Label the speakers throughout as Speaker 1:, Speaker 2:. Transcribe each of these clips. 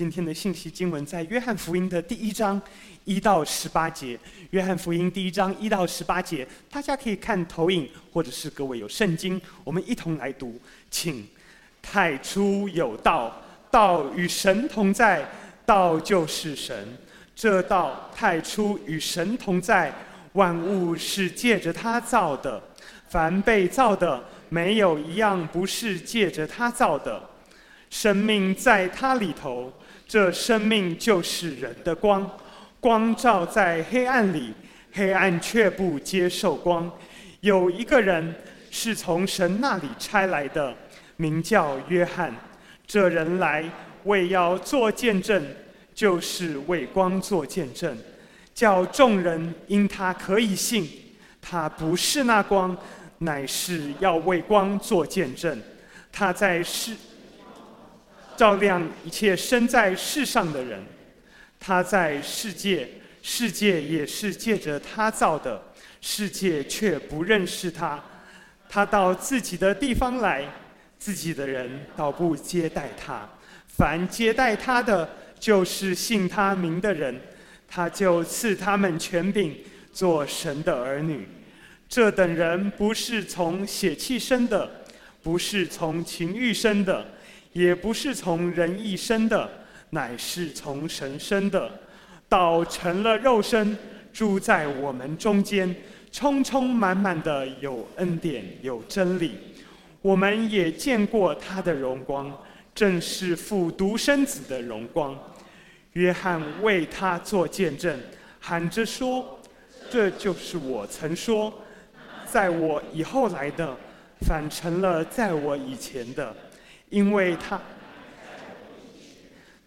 Speaker 1: 今天的信息经文在约翰福音的第一章一到十八节。约翰福音第一章一到十八节，大家可以看投影，或者是各位有圣经，我们一同来读。请，太初有道，道与神同在，道就是神。这道太初与神同在，万物是借着他造的，凡被造的，没有一样不是借着他造的。生命在他里头。这生命就是人的光，光照在黑暗里，黑暗却不接受光。有一个人是从神那里差来的，名叫约翰。这人来为要做见证，就是为光做见证，叫众人因他可以信。他不是那光，乃是要为光做见证。他在世。照亮一切生在世上的人，他在世界，世界也是借着他造的，世界却不认识他。他到自己的地方来，自己的人倒不接待他。凡接待他的，就是信他名的人，他就赐他们权柄，做神的儿女。这等人不是从血气生的，不是从情欲生的。也不是从人意生的，乃是从神生的。道成了肉身，住在我们中间，充充满满的有恩典有真理。我们也见过他的荣光，正是父独生子的荣光。约翰为他做见证，喊着说：“这就是我曾说，在我以后来的，反成了在我以前的。”因为他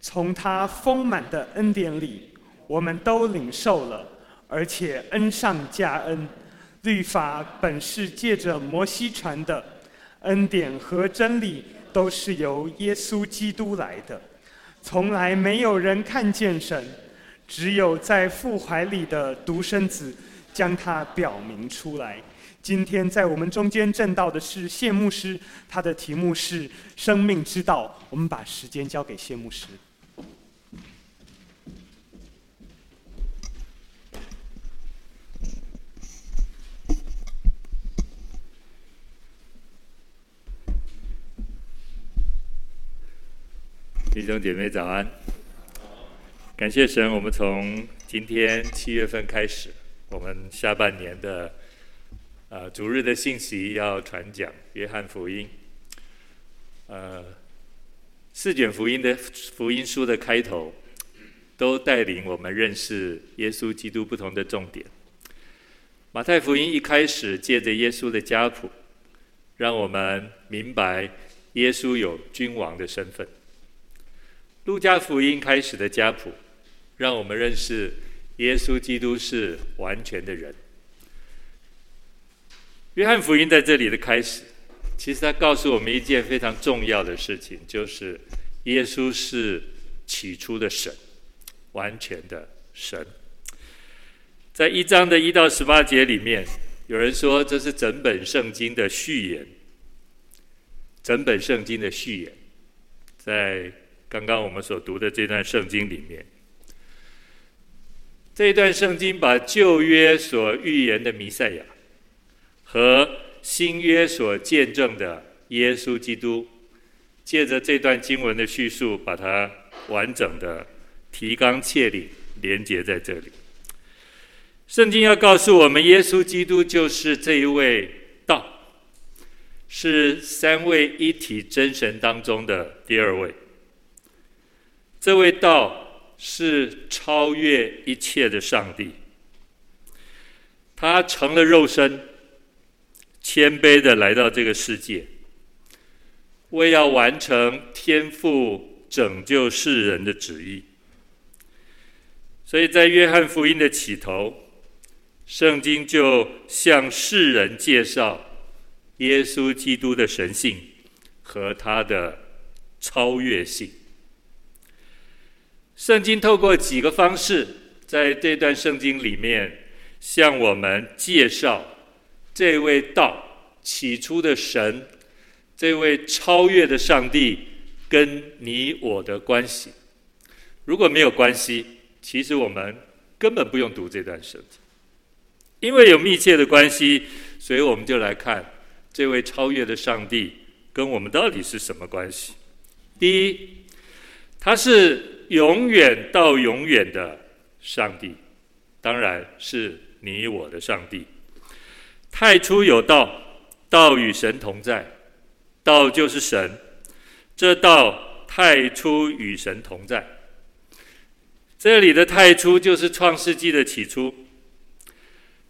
Speaker 1: 从他丰满的恩典里，我们都领受了，而且恩上加恩。律法本是借着摩西传的，恩典和真理都是由耶稣基督来的。从来没有人看见神，只有在父怀里的独生子将他表明出来。今天在我们中间证道的是谢牧师，他的题目是“生命之道”。我们把时间交给谢牧师。
Speaker 2: 弟兄姐妹早安！感谢神，我们从今天七月份开始，我们下半年的。啊，主日的信息要传讲约翰福音。呃，四卷福音的福音书的开头，都带领我们认识耶稣基督不同的重点。马太福音一开始借着耶稣的家谱，让我们明白耶稣有君王的身份。路加福音开始的家谱，让我们认识耶稣基督是完全的人。约翰福音在这里的开始，其实他告诉我们一件非常重要的事情，就是耶稣是起初的神，完全的神。在一章的一到十八节里面，有人说这是整本圣经的序言，整本圣经的序言，在刚刚我们所读的这段圣经里面，这一段圣经把旧约所预言的弥赛亚。和新约所见证的耶稣基督，借着这段经文的叙述，把它完整的提纲挈领连接在这里。圣经要告诉我们，耶稣基督就是这一位道，是三位一体真神当中的第二位。这位道是超越一切的上帝，他成了肉身。谦卑的来到这个世界，为要完成天父拯救世人的旨意。所以在约翰福音的起头，圣经就向世人介绍耶稣基督的神性和他的超越性。圣经透过几个方式，在这段圣经里面向我们介绍。这位道起初的神，这位超越的上帝跟你我的关系，如果没有关系，其实我们根本不用读这段圣经，因为有密切的关系，所以我们就来看这位超越的上帝跟我们到底是什么关系。第一，他是永远到永远的上帝，当然是你我的上帝。太初有道，道与神同在，道就是神。这道太初与神同在。这里的太初就是创世纪的起初。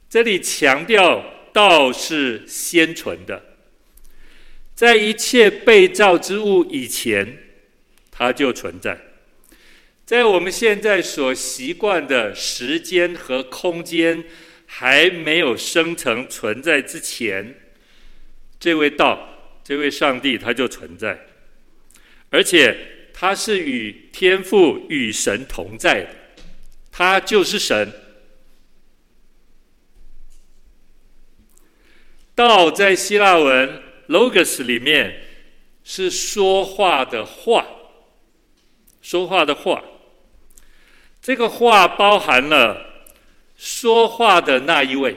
Speaker 2: 这里强调道是先存的，在一切被造之物以前，它就存在。在我们现在所习惯的时间和空间还没有生成存在之前，这位道，这位上帝，他就存在。而且他是与天父与神同在的，他就是神。道在希腊文 logos 里面是说话的话，说话的话。这个话包含了说话的那一位，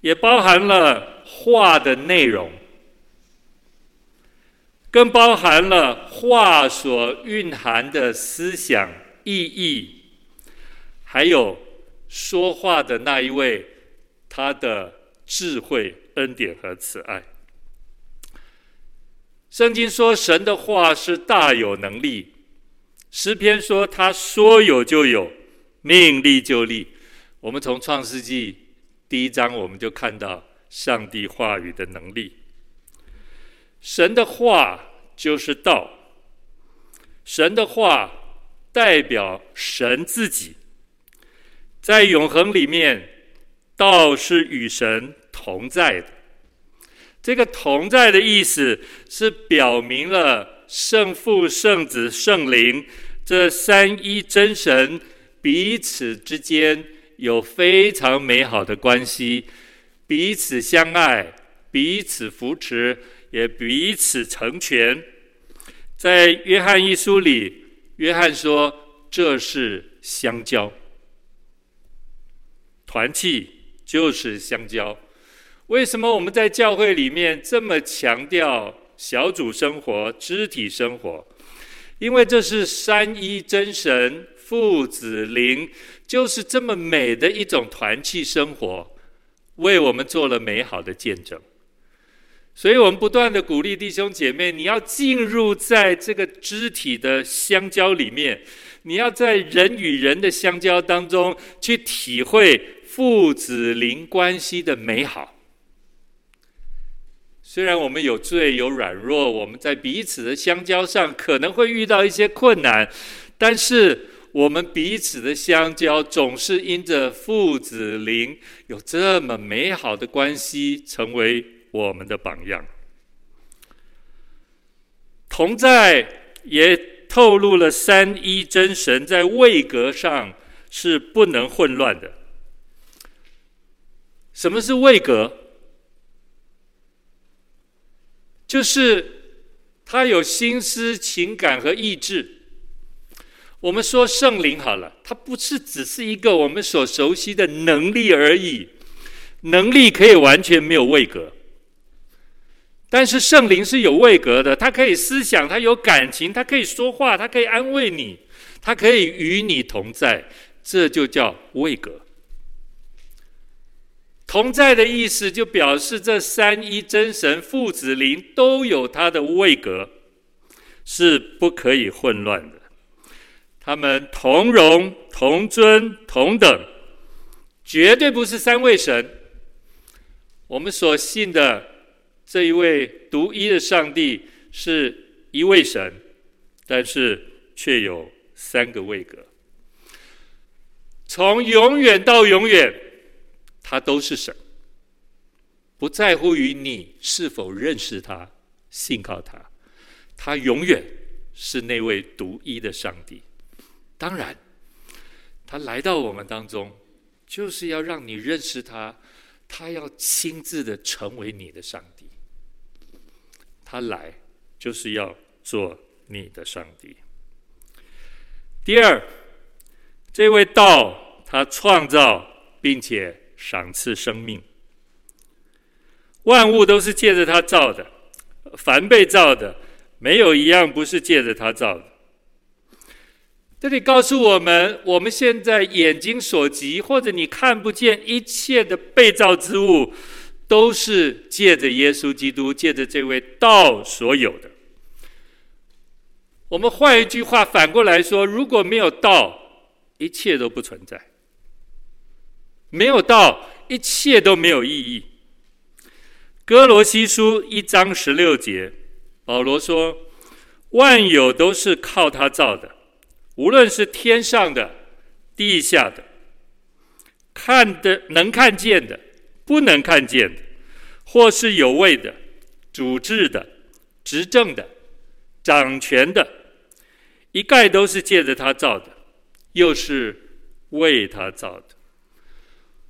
Speaker 2: 也包含了话的内容。更包含了话所蕴含的思想意义，还有说话的那一位他的智慧、恩典和慈爱。圣经说神的话是大有能力，诗篇说他说有就有，命立就立。我们从创世纪第一章我们就看到上帝话语的能力。神的话就是道，神的话代表神自己，在永恒里面，道是与神同在的。这个同在的意思是表明了圣父、圣子、圣灵这三一真神彼此之间有非常美好的关系，彼此相爱，彼此扶持。也彼此成全。在约翰一书里，约翰说：“这是相交，团契就是相交。”为什么我们在教会里面这么强调小组生活、肢体生活？因为这是三一真神父子灵，就是这么美的一种团契生活，为我们做了美好的见证。所以我们不断地鼓励弟兄姐妹，你要进入在这个肢体的相交里面，你要在人与人的相交当中去体会父子灵关系的美好。虽然我们有罪有软弱，我们在彼此的相交上可能会遇到一些困难，但是我们彼此的相交总是因着父子灵有这么美好的关系，成为。我们的榜样，同在也透露了三一真神在位格上是不能混乱的。什么是位格？就是他有心思、情感和意志。我们说圣灵好了，它不是只是一个我们所熟悉的能力而已，能力可以完全没有位格。但是圣灵是有位格的，他可以思想，他有感情，他可以说话，他可以安慰你，他可以与你同在，这就叫位格。同在的意思就表示这三一真神父子灵都有他的位格，是不可以混乱的。他们同荣、同尊、同等，绝对不是三位神。我们所信的。这一位独一的上帝是一位神，但是却有三个位格。从永远到永远，他都是神，不在乎于你是否认识他、信靠他，他永远是那位独一的上帝。当然，他来到我们当中，就是要让你认识他，他要亲自的成为你的上帝。他来就是要做你的上帝。第二，这位道他创造并且赏赐生命，万物都是借着他造的，凡被造的，没有一样不是借着他造的。这里告诉我们，我们现在眼睛所及，或者你看不见一切的被造之物，都是借着耶稣基督，借着这位道所有的。我们换一句话，反过来说，如果没有道，一切都不存在。没有道，一切都没有意义。哥罗西书一章十六节，保罗说：“万有都是靠他造的。”无论是天上的、地下的，看的能看见的、不能看见的，或是有位的、主治的、执政的、掌权的，一概都是借着他造的，又是为他造的。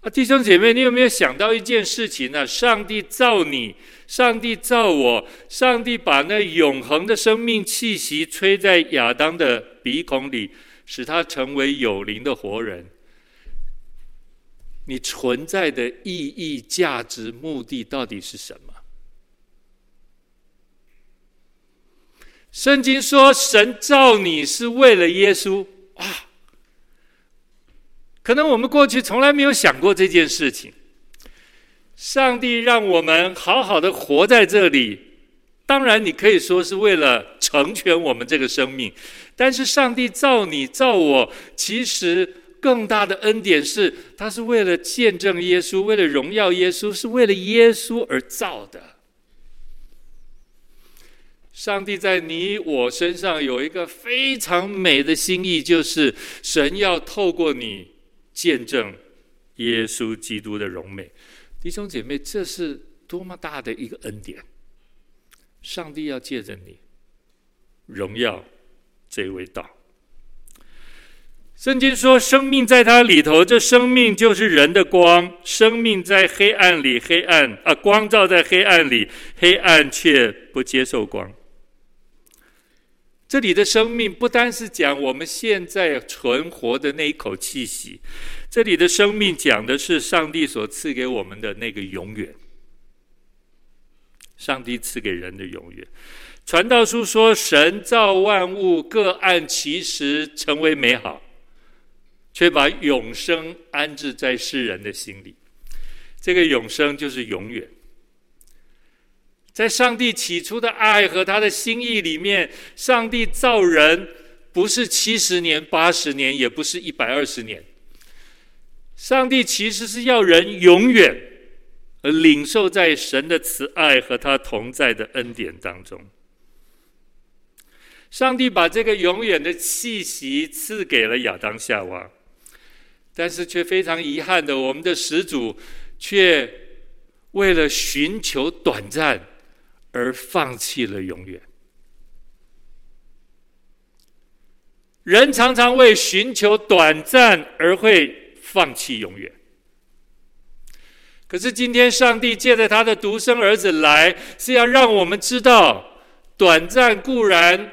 Speaker 2: 啊，弟兄姐妹，你有没有想到一件事情呢？上帝造你，上帝造我，上帝把那永恒的生命气息吹在亚当的鼻孔里，使他成为有灵的活人。你存在的意义、价值、目的到底是什么？圣经说，神造你是为了耶稣啊。可能我们过去从来没有想过这件事情。上帝让我们好好的活在这里，当然你可以说是为了成全我们这个生命。但是上帝造你造我，其实更大的恩典是，他是为了见证耶稣，为了荣耀耶稣，是为了耶稣而造的。上帝在你我身上有一个非常美的心意，就是神要透过你。见证耶稣基督的荣美，弟兄姐妹，这是多么大的一个恩典！上帝要借着你荣耀这位道。圣经说：“生命在他里头，这生命就是人的光。生命在黑暗里，黑暗啊，光照在黑暗里，黑暗却不接受光。”这里的生命不单是讲我们现在存活的那一口气息，这里的生命讲的是上帝所赐给我们的那个永远。上帝赐给人的永远。传道书说：“神造万物，各按其时成为美好，却把永生安置在世人的心里。”这个永生就是永远。在上帝起初的爱和他的心意里面，上帝造人不是七十年、八十年，也不是一百二十年。上帝其实是要人永远而领受在神的慈爱和他同在的恩典当中。上帝把这个永远的气息赐给了亚当夏娃，但是却非常遗憾的，我们的始祖却为了寻求短暂。而放弃了永远。人常常为寻求短暂而会放弃永远。可是今天，上帝借着他的独生儿子来，是要让我们知道，短暂固然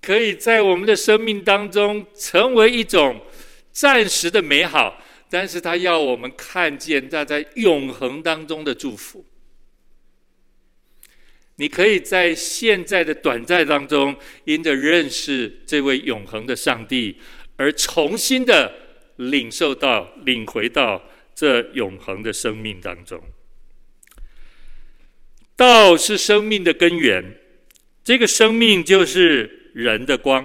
Speaker 2: 可以在我们的生命当中成为一种暂时的美好，但是他要我们看见他在永恒当中的祝福。你可以在现在的短暂当中，因着认识这位永恒的上帝，而重新的领受到、领回到这永恒的生命当中。道是生命的根源，这个生命就是人的光。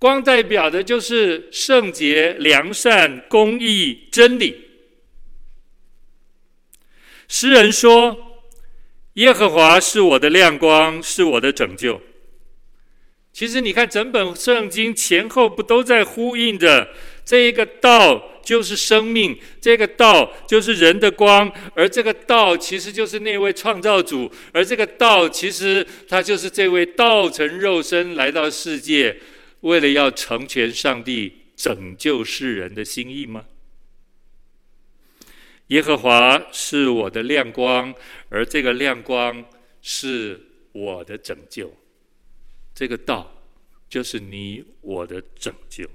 Speaker 2: 光代表的就是圣洁、良善、公义、真理。诗人说。耶和华是我的亮光，是我的拯救。其实你看，整本圣经前后不都在呼应着这一个道就是生命，这个道就是人的光，而这个道其实就是那位创造主，而这个道其实他就是这位道成肉身来到世界，为了要成全上帝拯救世人的心意吗？耶和华是我的亮光，而这个亮光是我的拯救。这个道就是你我的拯救。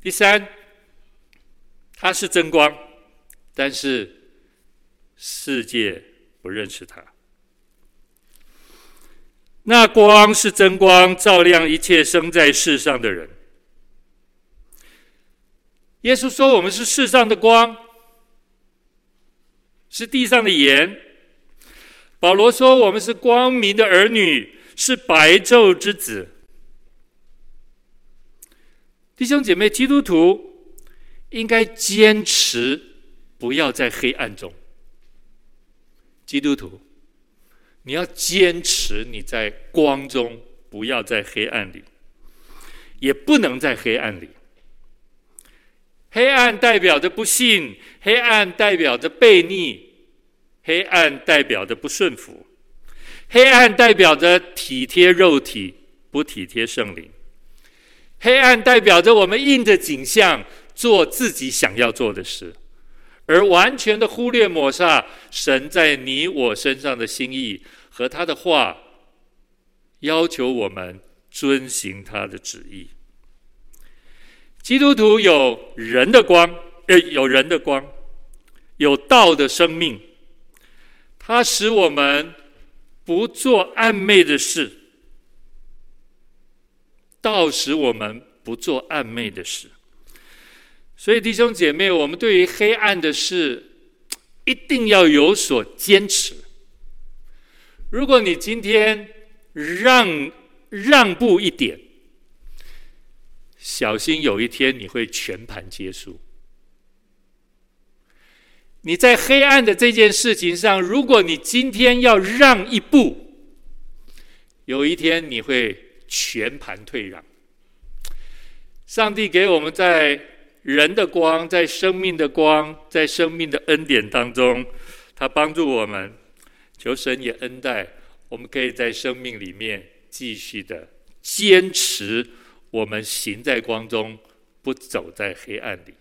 Speaker 2: 第三，他是真光，但是世界不认识他。那光是真光，照亮一切生在世上的人。耶稣说：“我们是世上的光，是地上的盐。”保罗说：“我们是光明的儿女，是白昼之子。”弟兄姐妹，基督徒应该坚持不要在黑暗中。基督徒，你要坚持你在光中，不要在黑暗里，也不能在黑暗里。黑暗代表着不信，黑暗代表着悖逆，黑暗代表着不顺服，黑暗代表着体贴肉体，不体贴圣灵。黑暗代表着我们印着景象做自己想要做的事，而完全的忽略抹煞神在你我身上的心意和他的话，要求我们遵行他的旨意。基督徒有人的光，呃，有人的光，有道的生命，它使我们不做暗昧的事，道使我们不做暗昧的事。所以弟兄姐妹，我们对于黑暗的事，一定要有所坚持。如果你今天让让步一点，小心有一天你会全盘皆输。你在黑暗的这件事情上，如果你今天要让一步，有一天你会全盘退让。上帝给我们在人的光，在生命的光，在生命的恩典当中，他帮助我们，求神也恩待，我们可以在生命里面继续的坚持。我们行在光中，不走在黑暗里。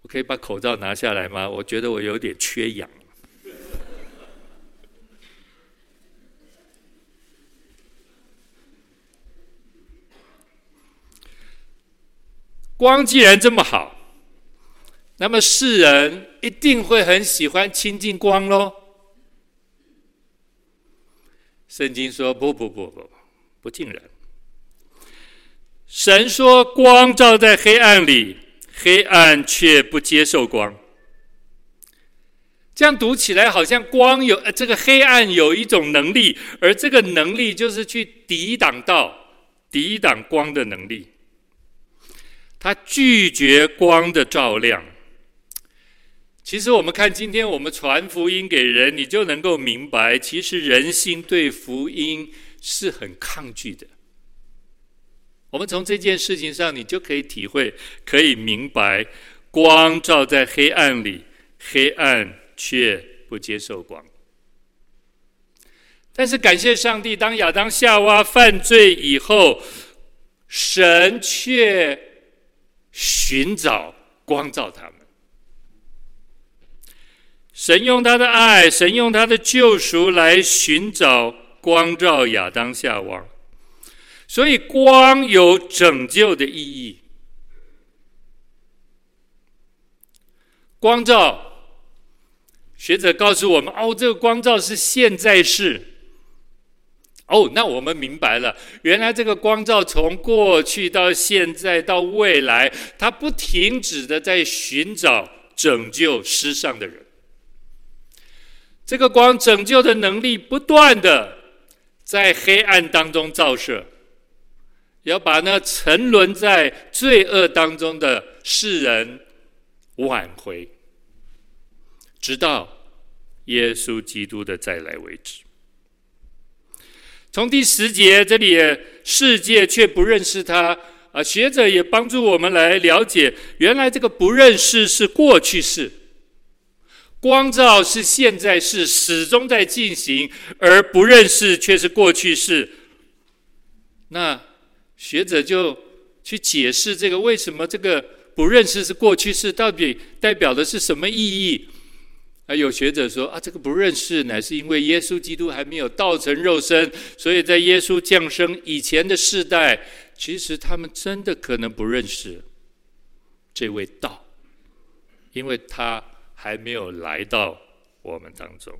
Speaker 2: 我可以把口罩拿下来吗？我觉得我有点缺氧。光既然这么好，那么世人一定会很喜欢亲近光喽。圣经说：不不不不。不尽然。神说：“光照在黑暗里，黑暗却不接受光。”这样读起来好像光有呃这个黑暗有一种能力，而这个能力就是去抵挡到、抵挡光的能力。他拒绝光的照亮。其实我们看今天我们传福音给人，你就能够明白，其实人心对福音。是很抗拒的。我们从这件事情上，你就可以体会，可以明白，光照在黑暗里，黑暗却不接受光。但是感谢上帝，当亚当夏娃犯罪以后，神却寻找光照他们。神用他的爱，神用他的救赎来寻找。光照亚当夏娃，所以光有拯救的意义。光照，学者告诉我们：哦，这个光照是现在式。哦，那我们明白了，原来这个光照从过去到现在到未来，它不停止的在寻找拯救失上的人。这个光拯救的能力不断的。在黑暗当中照射，要把那沉沦在罪恶当中的世人挽回，直到耶稣基督的再来为止。从第十节这里，世界却不认识他啊！学者也帮助我们来了解，原来这个不认识是过去式。光照是现在是，始终在进行，而不认识却是过去式。那学者就去解释这个为什么这个不认识是过去式，到底代表的是什么意义？啊，有学者说啊，这个不认识，乃是因为耶稣基督还没有道成肉身，所以在耶稣降生以前的世代，其实他们真的可能不认识这位道，因为他还没有来到我们当中。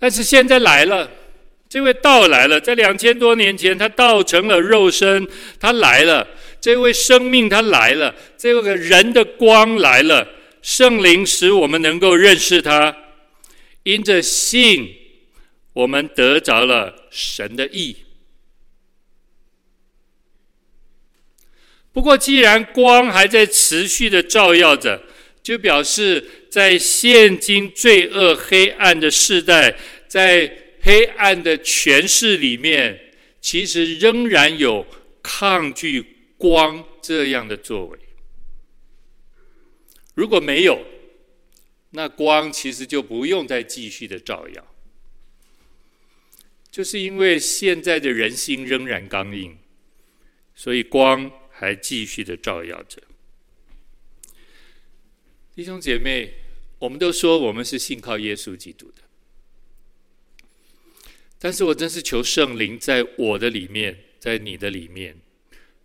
Speaker 2: 但是现在来了，这位道来了，在两千多年前，他道成了肉身，他来了，这位生命他来了，这个人的光来了。圣灵使我们能够认识他，因着信，我们得着了神的意。不过，既然光还在持续的照耀着，就表示在现今罪恶黑暗的世代，在黑暗的权势里面，其实仍然有抗拒光这样的作为。如果没有，那光其实就不用再继续的照耀。就是因为现在的人心仍然刚硬，所以光还继续的照耀着。弟兄姐妹，我们都说我们是信靠耶稣基督的，但是我真是求圣灵在我的里面，在你的里面，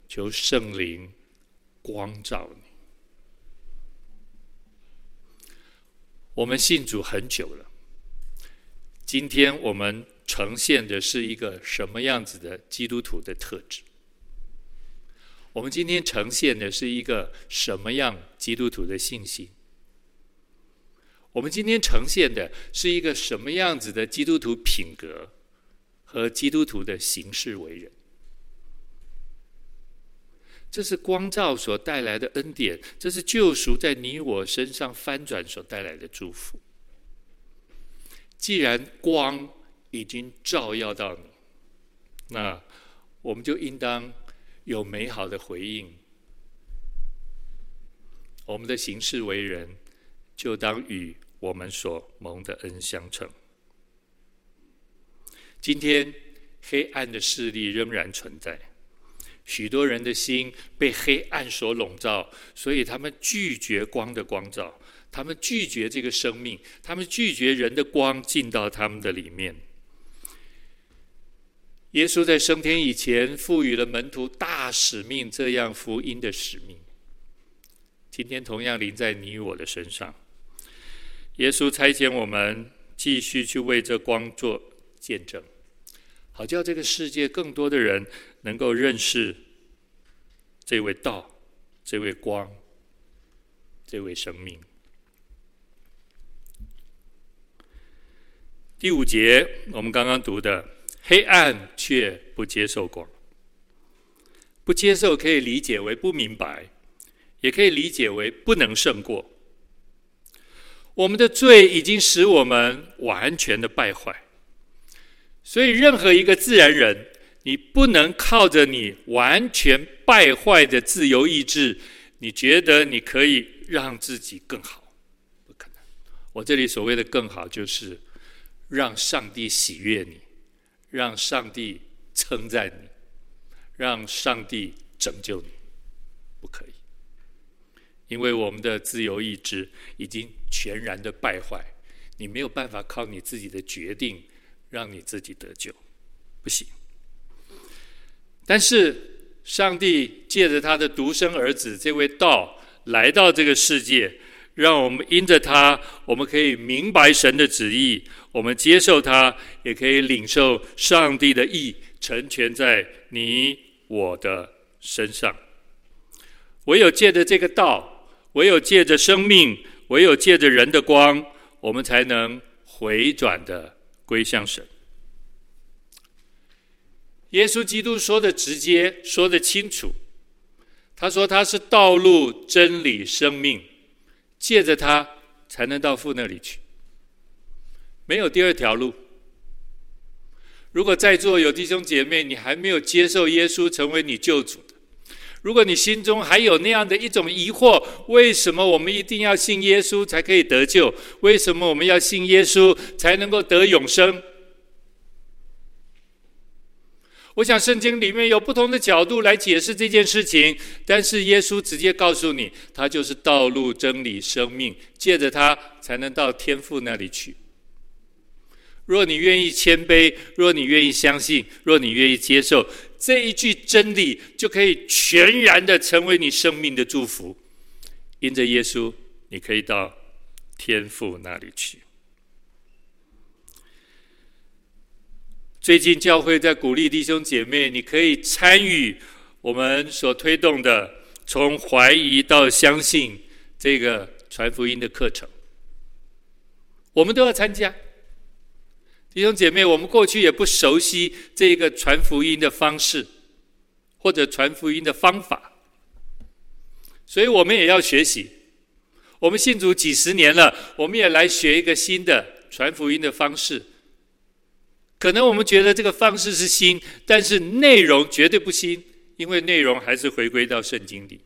Speaker 2: 求圣灵光照你。我们信主很久了，今天我们呈现的是一个什么样子的基督徒的特质？我们今天呈现的是一个什么样基督徒的信心？我们今天呈现的是一个什么样子的基督徒品格和基督徒的行事为人？这是光照所带来的恩典，这是救赎在你我身上翻转所带来的祝福。既然光已经照耀到你，那我们就应当有美好的回应。我们的行事为人，就当与我们所蒙的恩相称。今天黑暗的势力仍然存在。许多人的心被黑暗所笼罩，所以他们拒绝光的光照，他们拒绝这个生命，他们拒绝人的光进到他们的里面。耶稣在升天以前赋予了门徒大使命，这样福音的使命，今天同样临在你我的身上。耶稣差遣我们继续去为这光做见证。好叫这个世界更多的人能够认识这位道、这位光、这位生命。第五节我们刚刚读的，黑暗却不接受光，不接受可以理解为不明白，也可以理解为不能胜过。我们的罪已经使我们完全的败坏。所以，任何一个自然人，你不能靠着你完全败坏的自由意志，你觉得你可以让自己更好？不可能。我这里所谓的更好，就是让上帝喜悦你，让上帝称赞你，让上帝拯救你，不可以。因为我们的自由意志已经全然的败坏，你没有办法靠你自己的决定。让你自己得救，不行。但是上帝借着他的独生儿子这位道来到这个世界，让我们因着他，我们可以明白神的旨意，我们接受他，也可以领受上帝的意，成全在你我的身上。唯有借着这个道，唯有借着生命，唯有借着人的光，我们才能回转的。归向神。耶稣基督说的直接，说的清楚。他说他是道路、真理、生命，借着他才能到父那里去。没有第二条路。如果在座有弟兄姐妹，你还没有接受耶稣成为你救主。如果你心中还有那样的一种疑惑，为什么我们一定要信耶稣才可以得救？为什么我们要信耶稣才能够得永生？我想圣经里面有不同的角度来解释这件事情，但是耶稣直接告诉你，他就是道路、真理、生命，借着他才能到天父那里去。若你愿意谦卑，若你愿意相信，若你愿意接受这一句真理，就可以全然的成为你生命的祝福。因着耶稣，你可以到天父那里去。最近教会在鼓励弟兄姐妹，你可以参与我们所推动的从怀疑到相信这个传福音的课程。我们都要参加。弟兄姐妹，我们过去也不熟悉这个传福音的方式，或者传福音的方法，所以我们也要学习。我们信主几十年了，我们也来学一个新的传福音的方式。可能我们觉得这个方式是新，但是内容绝对不新，因为内容还是回归到圣经里。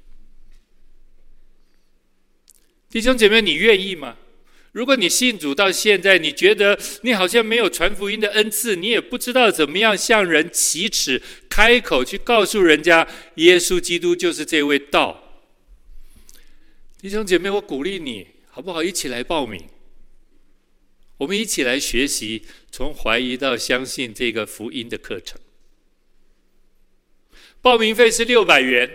Speaker 2: 弟兄姐妹，你愿意吗？如果你信主到现在，你觉得你好像没有传福音的恩赐，你也不知道怎么样向人启齿、开口去告诉人家，耶稣基督就是这位道。弟兄姐妹，我鼓励你，好不好？一起来报名。我们一起来学习从怀疑到相信这个福音的课程。报名费是六百元，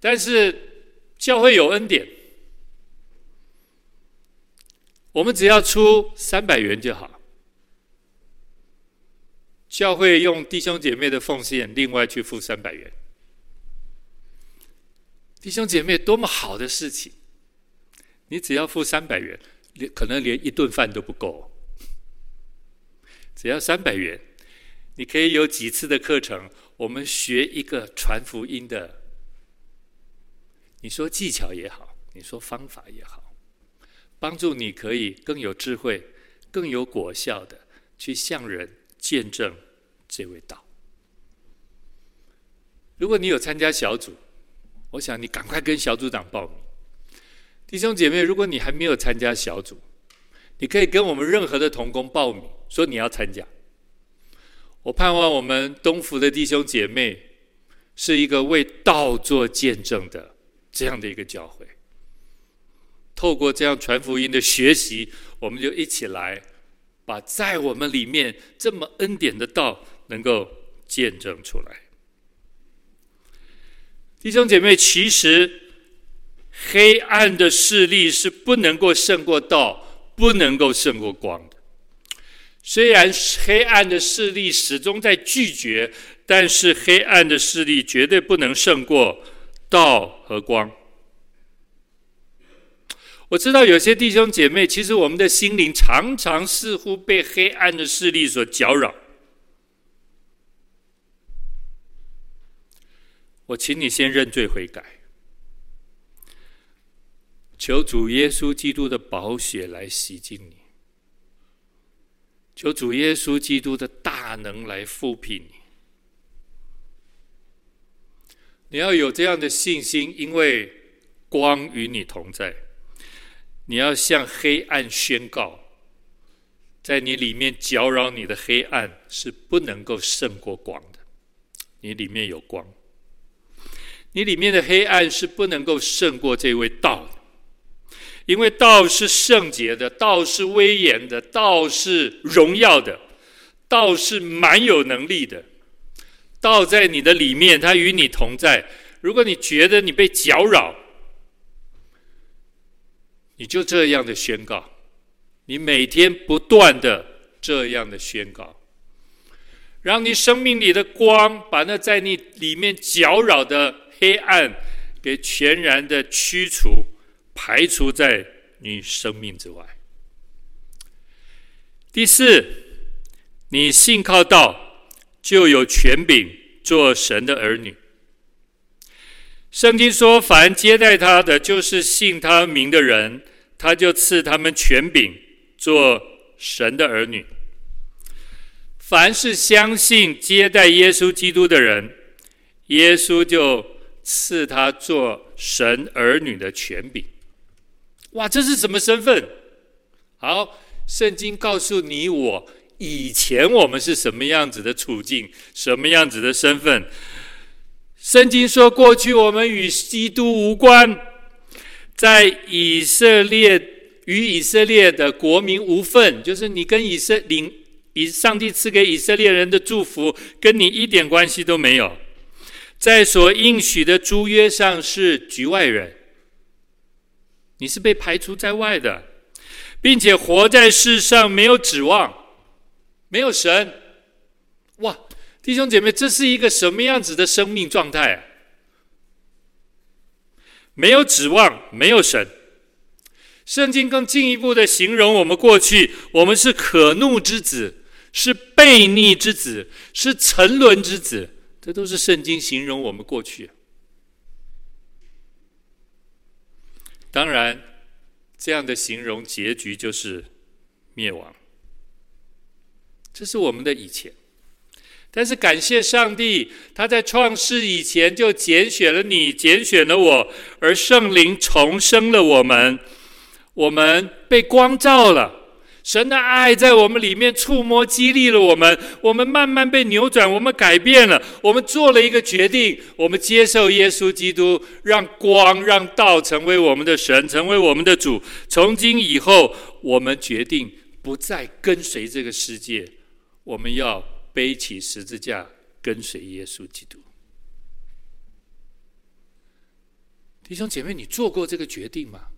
Speaker 2: 但是教会有恩典，我们只要出三百元就好。教会用弟兄姐妹的奉献，另外去付三百元。弟兄姐妹，多么好的事情！你只要付三百元。连可能连一顿饭都不够，只要三百元，你可以有几次的课程，我们学一个传福音的，你说技巧也好，你说方法也好，帮助你可以更有智慧、更有果效的去向人见证这位道。如果你有参加小组，我想你赶快跟小组长报名。弟兄姐妹，如果你还没有参加小组，你可以跟我们任何的同工报名，说你要参加。我盼望我们东福的弟兄姐妹是一个为道做见证的这样的一个教会。透过这样传福音的学习，我们就一起来把在我们里面这么恩典的道能够见证出来。弟兄姐妹，其实。黑暗的势力是不能够胜过道，不能够胜过光的。虽然黑暗的势力始终在拒绝，但是黑暗的势力绝对不能胜过道和光。我知道有些弟兄姐妹，其实我们的心灵常常似乎被黑暗的势力所搅扰。我请你先认罪悔改。求主耶稣基督的宝血来洗净你，求主耶稣基督的大能来复辟你。你要有这样的信心，因为光与你同在。你要向黑暗宣告，在你里面搅扰你的黑暗是不能够胜过光的。你里面有光，你里面的黑暗是不能够胜过这位道的。因为道是圣洁的，道是威严的，道是荣耀的，道是蛮有能力的。道在你的里面，它与你同在。如果你觉得你被搅扰，你就这样的宣告，你每天不断的这样的宣告，让你生命里的光，把那在你里面搅扰的黑暗给全然的驱除。排除在你生命之外。第四，你信靠道，就有权柄做神的儿女。圣经说：“凡接待他的，就是信他名的人，他就赐他们权柄做神的儿女。”凡是相信接待耶稣基督的人，耶稣就赐他做神儿女的权柄。哇，这是什么身份？好，圣经告诉你我以前我们是什么样子的处境，什么样子的身份。圣经说，过去我们与基督无关，在以色列与以色列的国民无份，就是你跟以色领以上帝赐给以色列人的祝福，跟你一点关系都没有。在所应许的诸约上是局外人，你是被排除在外的，并且活在世上没有指望，没有神。哇！弟兄姐妹，这是一个什么样子的生命状态啊？没有指望，没有神。圣经更进一步的形容我们过去，我们是可怒之子，是悖逆之子，是沉沦之子。这都是圣经形容我们过去。当然，这样的形容结局就是灭亡。这是我们的以前。但是感谢上帝，他在创世以前就拣选了你，拣选了我，而圣灵重生了我们，我们被光照了。神的爱在我们里面触摸、激励了我们，我们慢慢被扭转，我们改变了，我们做了一个决定，我们接受耶稣基督，让光、让道成为我们的神，成为我们的主。从今以后，我们决定不再跟随这个世界，我们要。背起十字架，跟随耶稣基督。弟兄姐妹，你做过这个决定吗？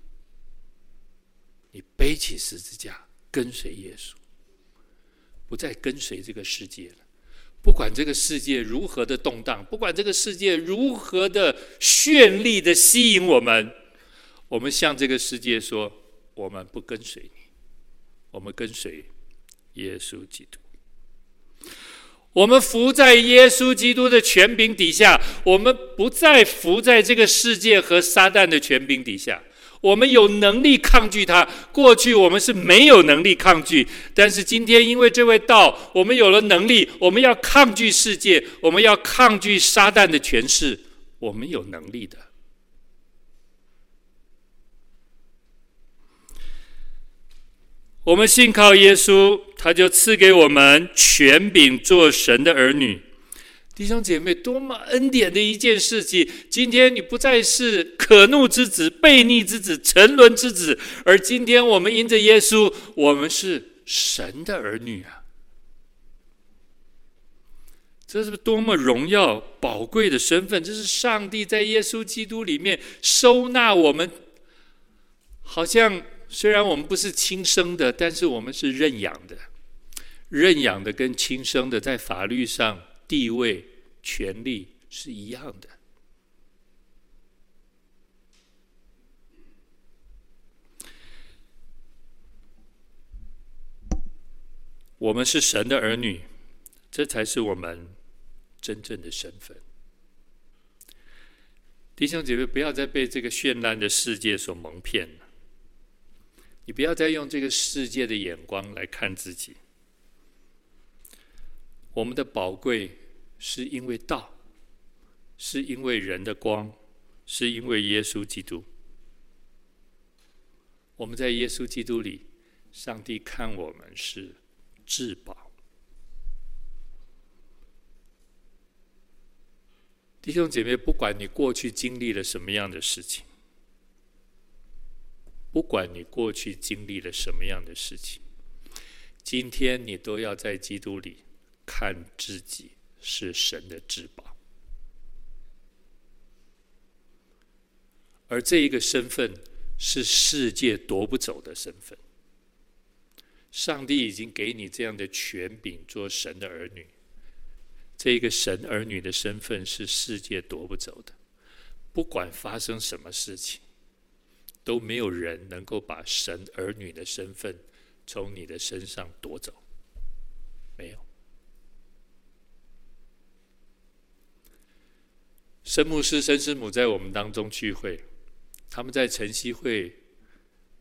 Speaker 2: 你背起十字架，跟随耶稣，不再跟随这个世界了。不管这个世界如何的动荡，不管这个世界如何的绚丽的吸引我们，我们向这个世界说：我们不跟随你，我们跟随耶稣基督。我们服在耶稣基督的权柄底下，我们不再服在这个世界和撒旦的权柄底下。我们有能力抗拒他。过去我们是没有能力抗拒，但是今天因为这位道，我们有了能力。我们要抗拒世界，我们要抗拒撒旦的权势，我们有能力的。我们信靠耶稣，他就赐给我们权柄做神的儿女。弟兄姐妹，多么恩典的一件事情！今天你不再是可怒之子、悖逆之子、沉沦之子，而今天我们因着耶稣，我们是神的儿女啊！这是多么荣耀宝贵的身份！这是上帝在耶稣基督里面收纳我们，好像。虽然我们不是亲生的，但是我们是认养的。认养的跟亲生的在法律上地位、权利是一样的。我们是神的儿女，这才是我们真正的身份。弟兄姐妹，不要再被这个绚烂的世界所蒙骗了。你不要再用这个世界的眼光来看自己。我们的宝贵是因为道，是因为人的光，是因为耶稣基督。我们在耶稣基督里，上帝看我们是至宝。弟兄姐妹，不管你过去经历了什么样的事情。不管你过去经历了什么样的事情，今天你都要在基督里看自己是神的至宝，而这一个身份是世界夺不走的身份。上帝已经给你这样的权柄，做神的儿女。这一个神儿女的身份是世界夺不走的，不管发生什么事情。都没有人能够把神儿女的身份从你的身上夺走，没有。神牧师、神师母在我们当中聚会，他们在晨曦会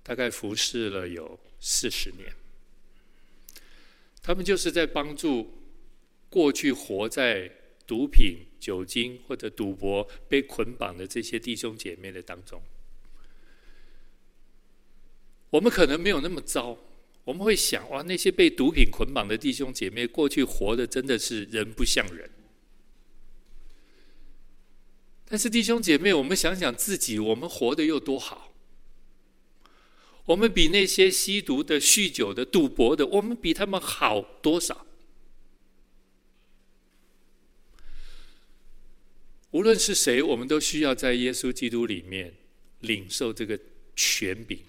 Speaker 2: 大概服侍了有四十年，他们就是在帮助过去活在毒品、酒精或者赌博被捆绑的这些弟兄姐妹的当中。我们可能没有那么糟，我们会想：哇，那些被毒品捆绑的弟兄姐妹，过去活的真的是人不像人。但是弟兄姐妹，我们想想自己，我们活得有多好？我们比那些吸毒的、酗酒的、赌博的，我们比他们好多少？无论是谁，我们都需要在耶稣基督里面领受这个权柄，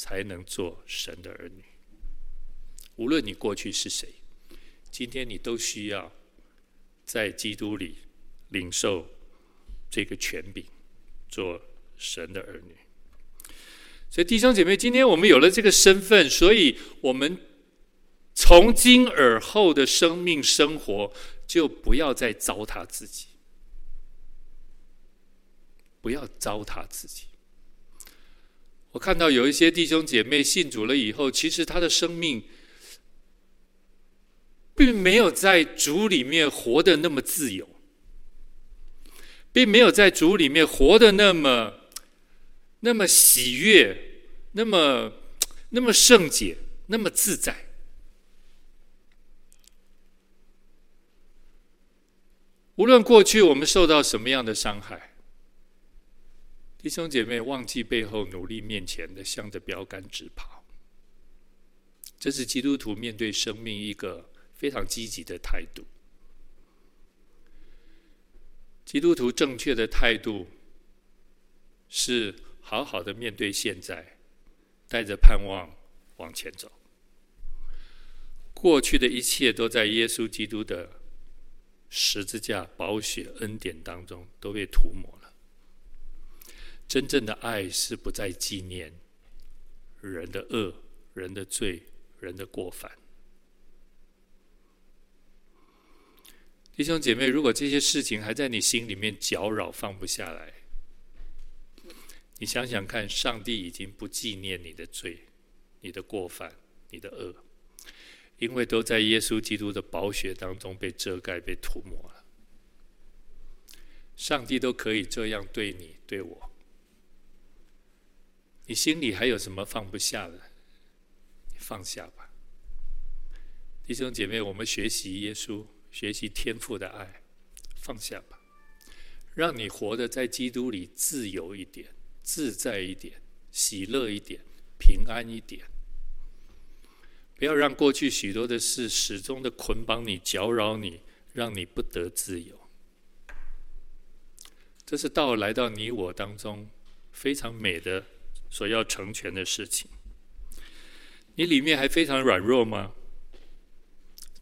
Speaker 2: 才能做神的儿女。无论你过去是谁，今天你都需要在基督里领受这个权柄，做神的儿女。所以弟兄姐妹，今天我们有了这个身份，所以我们从今而后的生命生活，就不要再糟蹋自己。不要糟蹋自己。我看到有一些弟兄姐妹信主了以后，其实他的生命并没有在主里面活得那么自由，并没有在主里面活得那么那么喜悦，那么那么圣洁，那么自在。无论过去我们受到什么样的伤害。弟兄姐妹，忘记背后，努力面前的，向着标杆直跑。这是基督徒面对生命一个非常积极的态度。基督徒正确的态度是好好的面对现在，带着盼望往前走。过去的一切都在耶稣基督的十字架宝血恩典当中都被涂抹。真正的爱是不再纪念人的恶、人的罪、人的过犯。弟兄姐妹，如果这些事情还在你心里面搅扰、放不下来，你想想看，上帝已经不纪念你的罪、你的过犯、你的恶，因为都在耶稣基督的宝血当中被遮盖、被涂抹了。上帝都可以这样对你、对我。你心里还有什么放不下的？你放下吧，弟兄姐妹，我们学习耶稣，学习天父的爱，放下吧，让你活得在基督里自由一点、自在一点、喜乐一点、平安一点。不要让过去许多的事始终的捆绑你、搅扰你，让你不得自由。这是道来到你我当中非常美的。所要成全的事情，你里面还非常软弱吗？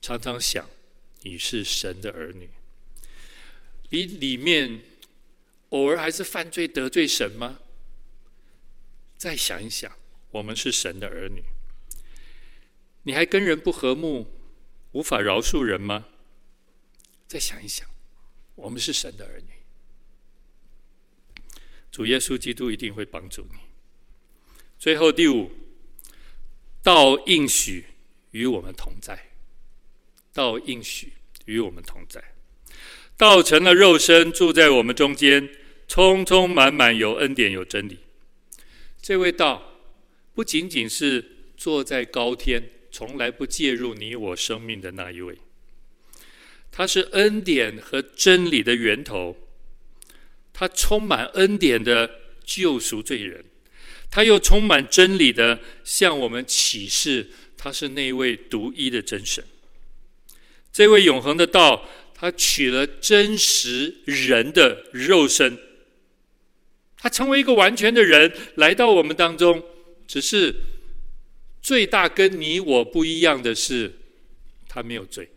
Speaker 2: 常常想你是神的儿女，你里面偶尔还是犯罪得罪神吗？再想一想，我们是神的儿女，你还跟人不和睦，无法饶恕人吗？再想一想，我们是神的儿女，主耶稣基督一定会帮助你。最后第五，道应许与我们同在，道应许与我们同在，道成了肉身住在我们中间，充充满满有恩典有真理。这位道不仅仅是坐在高天，从来不介入你我生命的那一位，他是恩典和真理的源头，他充满恩典的救赎罪人。他又充满真理的向我们启示，他是那位独一的真神。这位永恒的道，他取了真实人的肉身，他成为一个完全的人来到我们当中。只是最大跟你我不一样的是，他没有罪。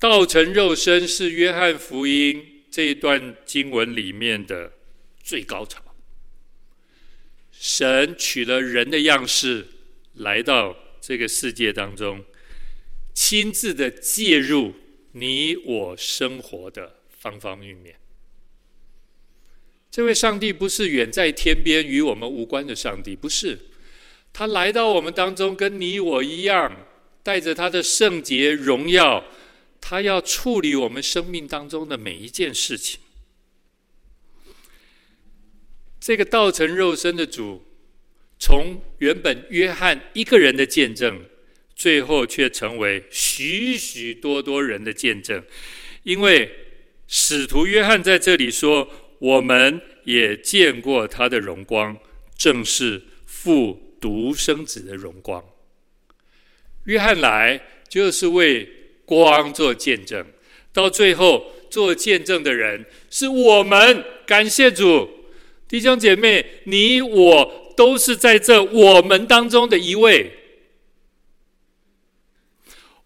Speaker 2: 道成肉身是约翰福音。这一段经文里面的最高潮，神取了人的样式来到这个世界当中，亲自的介入你我生活的方方面面。这位上帝不是远在天边与我们无关的上帝，不是，他来到我们当中，跟你我一样，带着他的圣洁荣耀。他要处理我们生命当中的每一件事情。这个道成肉身的主，从原本约翰一个人的见证，最后却成为许许多多人的见证，因为使徒约翰在这里说：“我们也见过他的荣光，正是父独生子的荣光。”约翰来就是为光做见证，到最后做见证的人是我们。感谢主，弟兄姐妹，你我都是在这我们当中的一位。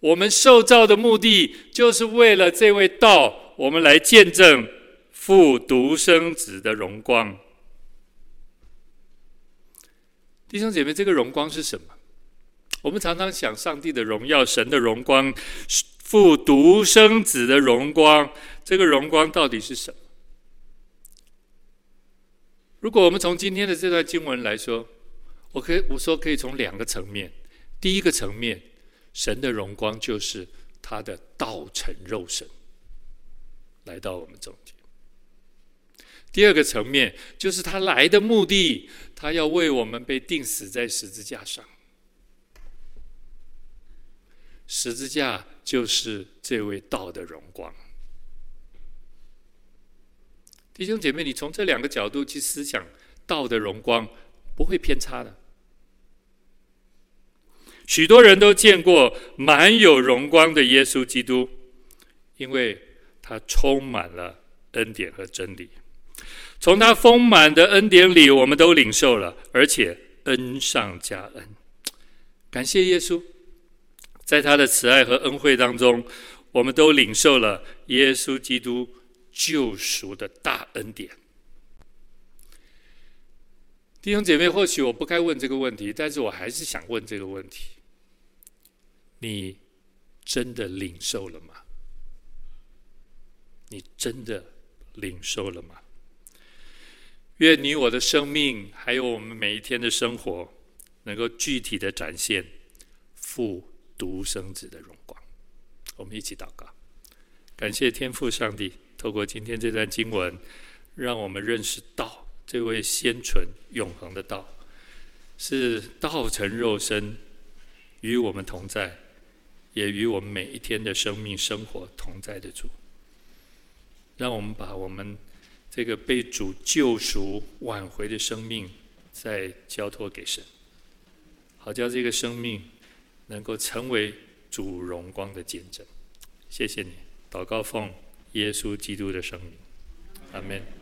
Speaker 2: 我们受造的目的，就是为了这位道，我们来见证父独生子的荣光。弟兄姐妹，这个荣光是什么？我们常常想上帝的荣耀、神的荣光、父独生子的荣光，这个荣光到底是什么？如果我们从今天的这段经文来说，我可以我说可以从两个层面。第一个层面，神的荣光就是他的道成肉身来到我们中间。第二个层面，就是他来的目的，他要为我们被钉死在十字架上。十字架就是这位道的荣光，弟兄姐妹，你从这两个角度去思想道的荣光，不会偏差的。许多人都见过满有荣光的耶稣基督，因为他充满了恩典和真理。从他丰满的恩典里，我们都领受了，而且恩上加恩。感谢耶稣。在他的慈爱和恩惠当中，我们都领受了耶稣基督救赎的大恩典。弟兄姐妹，或许我不该问这个问题，但是我还是想问这个问题：你真的领受了吗？你真的领受了吗？愿你我的生命，还有我们每一天的生活，能够具体的展现父。独生子的荣光，我们一起祷告，感谢天父上帝，透过今天这段经文，让我们认识道，这位先存永恒的道，是道成肉身，与我们同在，也与我们每一天的生命生活同在的主。让我们把我们这个被主救赎挽回的生命，再交托给神，好叫这个生命。能够成为主荣光的见证，谢谢你，祷告奉耶稣基督的圣名，阿门。